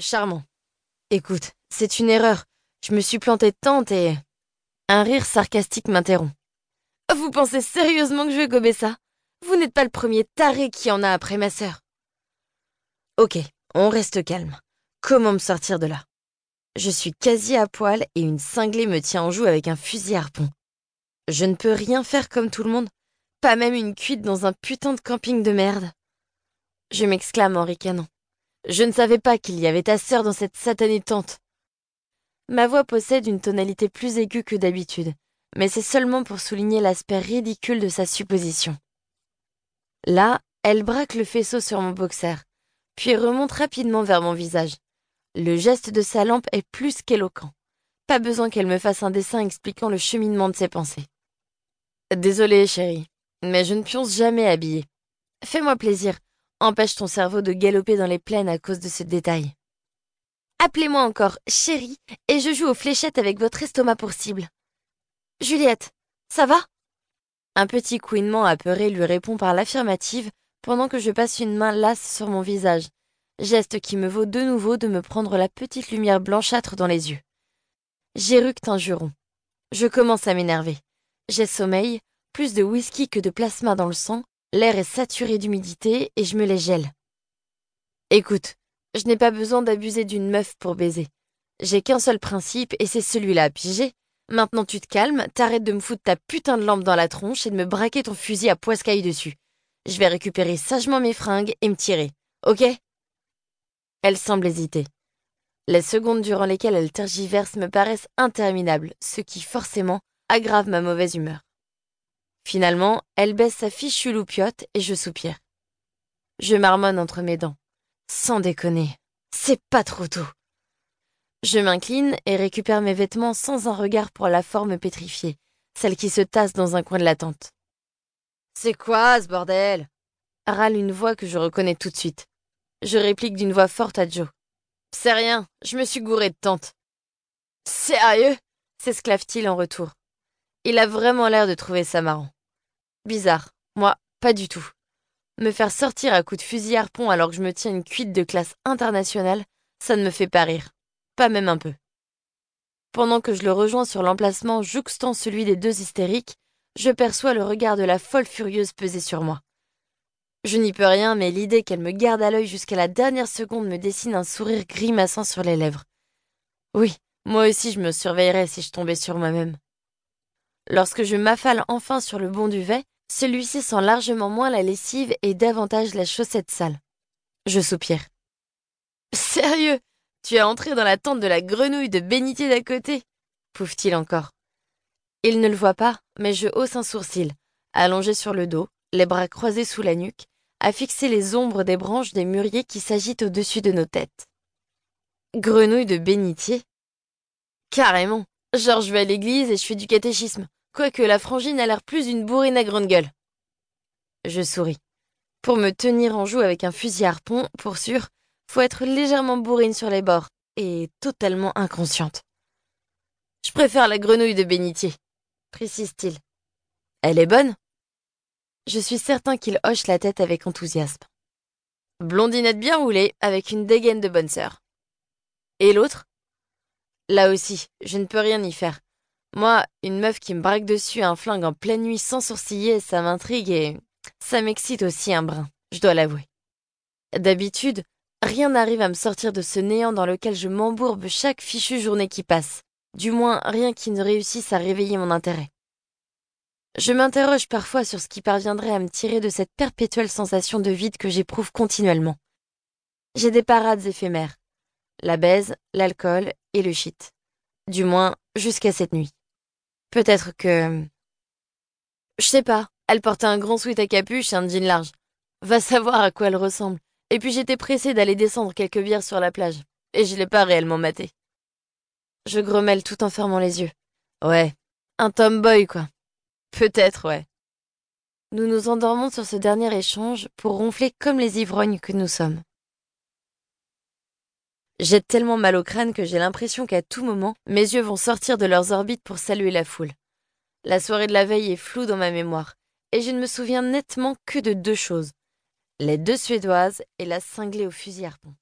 Charmant. Écoute, c'est une erreur. Je me suis plantée de tente et. Un rire sarcastique m'interrompt. Vous pensez sérieusement que je vais gober ça? Vous n'êtes pas le premier taré qui en a après ma sœur. Ok, on reste calme. Comment me sortir de là? Je suis quasi à poil et une cinglée me tient en joue avec un fusil à harpon. Je ne peux rien faire comme tout le monde, pas même une cuite dans un putain de camping de merde. Je m'exclame en ricanant. Je ne savais pas qu'il y avait ta sœur dans cette satanée tente. Ma voix possède une tonalité plus aiguë que d'habitude, mais c'est seulement pour souligner l'aspect ridicule de sa supposition. Là, elle braque le faisceau sur mon boxer, puis remonte rapidement vers mon visage. Le geste de sa lampe est plus qu'éloquent. Pas besoin qu'elle me fasse un dessin expliquant le cheminement de ses pensées. Désolée, chérie, mais je ne pionce jamais habillée. Fais-moi plaisir, empêche ton cerveau de galoper dans les plaines à cause de ce détail. Appelez-moi encore chérie et je joue aux fléchettes avec votre estomac pour cible. Juliette, ça va? Un petit couinement apeuré lui répond par l'affirmative pendant que je passe une main lasse sur mon visage, geste qui me vaut de nouveau de me prendre la petite lumière blanchâtre dans les yeux. J'éructe un juron. Je commence à m'énerver. J'ai sommeil, plus de whisky que de plasma dans le sang, l'air est saturé d'humidité et je me les gèle. Écoute, je n'ai pas besoin d'abuser d'une meuf pour baiser. J'ai qu'un seul principe et c'est celui-là, pigé. Maintenant tu te calmes, t'arrêtes de me foutre ta putain de lampe dans la tronche et de me braquer ton fusil à poiscaille dessus. Je vais récupérer sagement mes fringues et me tirer, ok? Elle semble hésiter. Les secondes durant lesquelles elle tergiverse me paraissent interminables, ce qui forcément aggrave ma mauvaise humeur. Finalement, elle baisse sa fichue loupiote et je soupire. Je marmonne entre mes dents. Sans déconner, c'est pas trop tôt. Je m'incline et récupère mes vêtements sans un regard pour la forme pétrifiée, celle qui se tasse dans un coin de la tente. C'est quoi ce bordel? râle une voix que je reconnais tout de suite. Je réplique d'une voix forte à Joe. C'est rien, je me suis gouré de tente. Sérieux? s'esclave-t-il en retour. Il a vraiment l'air de trouver ça marrant. Bizarre, moi, pas du tout. Me faire sortir à coups de fusil harpon alors que je me tiens une cuite de classe internationale, ça ne me fait pas rire. Pas même un peu. Pendant que je le rejoins sur l'emplacement jouxtant celui des deux hystériques, je perçois le regard de la folle furieuse peser sur moi. Je n'y peux rien, mais l'idée qu'elle me garde à l'œil jusqu'à la dernière seconde me dessine un sourire grimaçant sur les lèvres. Oui, moi aussi je me surveillerais si je tombais sur moi-même. Lorsque je m'affale enfin sur le bon duvet, celui-ci sent largement moins la lessive et davantage la chaussette sale. Je soupire. Sérieux? Tu es entré dans la tente de la grenouille de bénitier d'à côté? Pouffe-t-il encore. Il ne le voit pas, mais je hausse un sourcil, allongé sur le dos, les bras croisés sous la nuque, à fixer les ombres des branches des mûriers qui s'agitent au-dessus de nos têtes. Grenouille de bénitier? Carrément. Genre, je vais à l'église et je fais du catéchisme, quoique la frangine a l'air plus d'une bourrine à grande gueule. Je souris. Pour me tenir en joue avec un fusil harpon, pour sûr, faut être légèrement bourrine sur les bords et totalement inconsciente. Je préfère la grenouille de bénitier, précise-t-il. Elle est bonne? Je suis certain qu'il hoche la tête avec enthousiasme. Blondinette bien roulée, avec une dégaine de bonne sœur. Et l'autre? Là aussi, je ne peux rien y faire. Moi, une meuf qui me braque dessus un flingue en pleine nuit sans sourciller, ça m'intrigue et ça m'excite aussi un brin, je dois l'avouer. D'habitude, rien n'arrive à me sortir de ce néant dans lequel je m'embourbe chaque fichue journée qui passe, du moins rien qui ne réussisse à réveiller mon intérêt. Je m'interroge parfois sur ce qui parviendrait à me tirer de cette perpétuelle sensation de vide que j'éprouve continuellement. J'ai des parades éphémères. La baise, l'alcool et le shit. Du moins, jusqu'à cette nuit. Peut-être que... Je sais pas, elle portait un grand sweat à capuche et un jean large. Va savoir à quoi elle ressemble. Et puis j'étais pressée d'aller descendre quelques bières sur la plage. Et je l'ai pas réellement maté. Je grommelle tout en fermant les yeux. Ouais, un tomboy, quoi. Peut-être, ouais. Nous nous endormons sur ce dernier échange pour ronfler comme les ivrognes que nous sommes. J'ai tellement mal au crâne que j'ai l'impression qu'à tout moment, mes yeux vont sortir de leurs orbites pour saluer la foule. La soirée de la veille est floue dans ma mémoire, et je ne me souviens nettement que de deux choses. Les deux Suédoises et la cinglée au fusil harpon.